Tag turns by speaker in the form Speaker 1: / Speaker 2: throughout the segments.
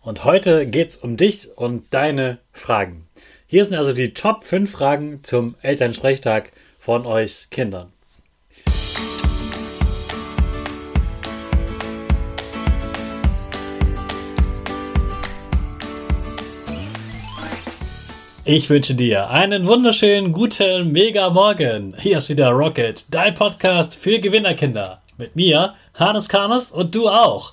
Speaker 1: Und heute geht's um dich und deine Fragen. Hier sind also die Top 5 Fragen zum Elternsprechtag von euch Kindern. Ich wünsche dir einen wunderschönen guten Mega Morgen. Hier ist wieder Rocket, dein Podcast für Gewinnerkinder. Mit mir, Hannes Karnes und du auch.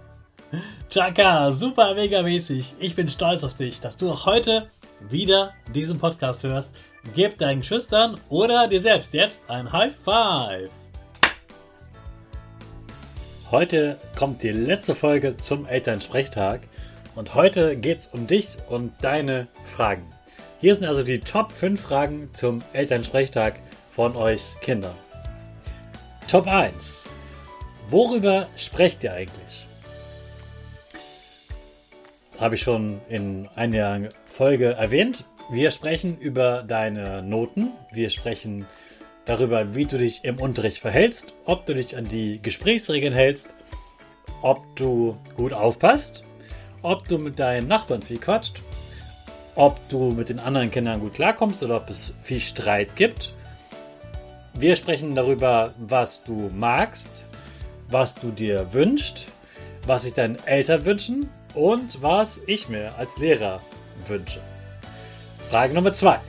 Speaker 1: Chaka, super mega mäßig. Ich bin stolz auf dich, dass du auch heute wieder diesen Podcast hörst. Gib deinen Schüchtern oder dir selbst jetzt ein High Five. Heute kommt die letzte Folge zum Elternsprechtag und heute geht es um dich und deine Fragen. Hier sind also die Top 5 Fragen zum Elternsprechtag von euch Kindern. Top 1. Worüber sprecht ihr eigentlich? Habe ich schon in einer Folge erwähnt. Wir sprechen über deine Noten. Wir sprechen darüber, wie du dich im Unterricht verhältst, ob du dich an die Gesprächsregeln hältst, ob du gut aufpasst, ob du mit deinen Nachbarn viel quatscht, ob du mit den anderen Kindern gut klarkommst oder ob es viel Streit gibt. Wir sprechen darüber, was du magst, was du dir wünschst, was sich deine Eltern wünschen und was ich mir als Lehrer wünsche. Frage Nummer zwei.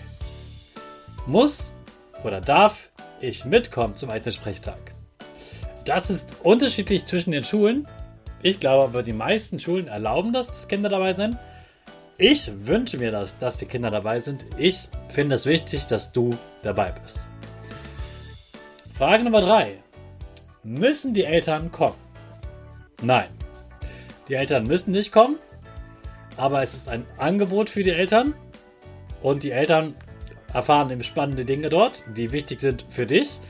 Speaker 1: Muss oder darf ich mitkommen zum Elternsprechtag? Das ist unterschiedlich zwischen den Schulen. Ich glaube aber, die meisten Schulen erlauben das, dass Kinder dabei sind. Ich wünsche mir das, dass die Kinder dabei sind. Ich finde es wichtig, dass du dabei bist. Frage Nummer drei. Müssen die Eltern kommen? Nein. Die Eltern müssen nicht kommen, aber es ist ein Angebot für die Eltern und die Eltern erfahren eben spannende Dinge dort, die wichtig sind für dich.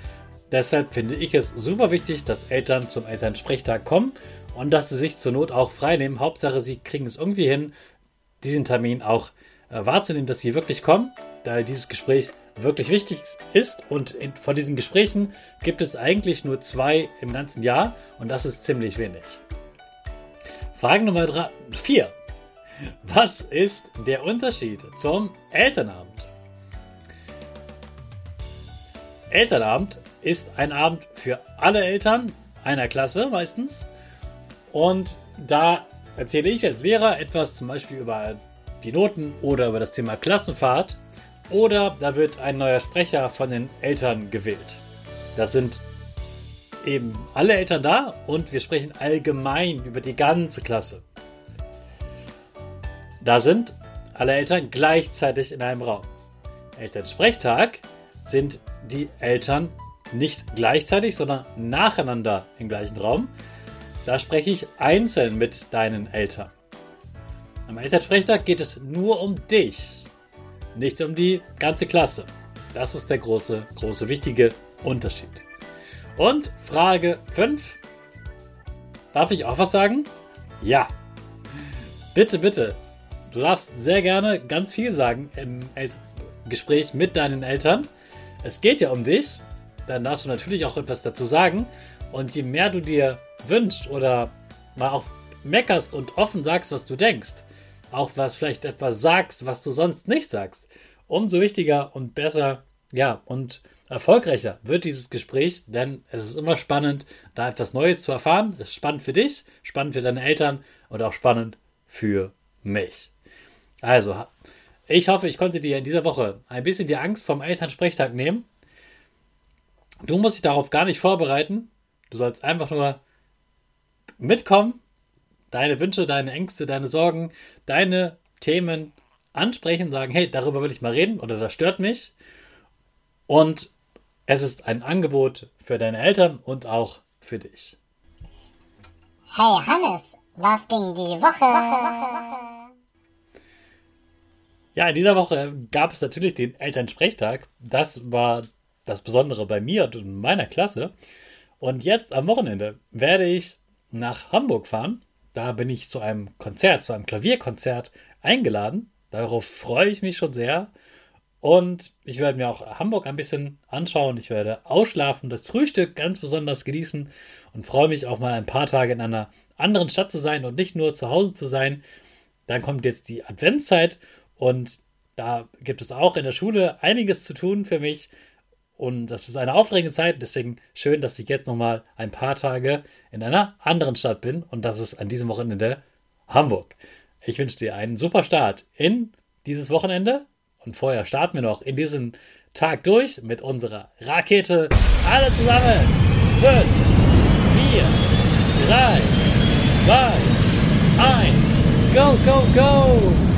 Speaker 1: Deshalb finde ich es super wichtig, dass Eltern zum Elternsprechtag kommen und dass sie sich zur Not auch freinehmen. Hauptsache, sie kriegen es irgendwie hin, diesen Termin auch äh, wahrzunehmen, dass sie wirklich kommen, da dieses Gespräch wirklich wichtig ist. Und von diesen Gesprächen gibt es eigentlich nur zwei im ganzen Jahr und das ist ziemlich wenig. Frage Nummer 4. Was ist der Unterschied zum Elternabend? Elternabend ist ein Abend für alle Eltern einer Klasse meistens. Und da erzähle ich als Lehrer etwas zum Beispiel über die Noten oder über das Thema Klassenfahrt. Oder da wird ein neuer Sprecher von den Eltern gewählt. Das sind eben alle Eltern da und wir sprechen allgemein über die ganze Klasse. Da sind alle Eltern gleichzeitig in einem Raum. Elternsprechtag sind die Eltern nicht gleichzeitig, sondern nacheinander im gleichen Raum. Da spreche ich einzeln mit deinen Eltern. Am Elternsprechtag geht es nur um dich, nicht um die ganze Klasse. Das ist der große, große, wichtige Unterschied. Und Frage 5. Darf ich auch was sagen? Ja. Bitte, bitte. Du darfst sehr gerne ganz viel sagen im Gespräch mit deinen Eltern. Es geht ja um dich. Dann darfst du natürlich auch etwas dazu sagen. Und je mehr du dir wünschst oder mal auch meckerst und offen sagst, was du denkst, auch was vielleicht etwas sagst, was du sonst nicht sagst, umso wichtiger und besser, ja, und erfolgreicher wird dieses Gespräch, denn es ist immer spannend, da etwas Neues zu erfahren. Es ist spannend für dich, spannend für deine Eltern und auch spannend für mich. Also, ich hoffe, ich konnte dir in dieser Woche ein bisschen die Angst vom Elternsprechtag nehmen. Du musst dich darauf gar nicht vorbereiten. Du sollst einfach nur mitkommen, deine Wünsche, deine Ängste, deine Sorgen, deine Themen ansprechen, sagen, hey, darüber will ich mal reden oder das stört mich. Und es ist ein Angebot für deine Eltern und auch für dich.
Speaker 2: Hey Hannes, was ging die Woche?
Speaker 1: Ja, in dieser Woche gab es natürlich den Elternsprechtag. Das war das Besondere bei mir und in meiner Klasse. Und jetzt am Wochenende werde ich nach Hamburg fahren. Da bin ich zu einem Konzert, zu einem Klavierkonzert eingeladen. Darauf freue ich mich schon sehr. Und ich werde mir auch Hamburg ein bisschen anschauen. Ich werde ausschlafen, das Frühstück ganz besonders genießen und freue mich auch mal ein paar Tage in einer anderen Stadt zu sein und nicht nur zu Hause zu sein. Dann kommt jetzt die Adventszeit und da gibt es auch in der Schule einiges zu tun für mich. Und das ist eine aufregende Zeit. Deswegen schön, dass ich jetzt nochmal ein paar Tage in einer anderen Stadt bin. Und das ist an diesem Wochenende Hamburg. Ich wünsche dir einen super Start in dieses Wochenende und vorher starten wir noch in diesen Tag durch mit unserer Rakete. Alle zusammen. 5, 4, 3, 2, 1. Go, go, go!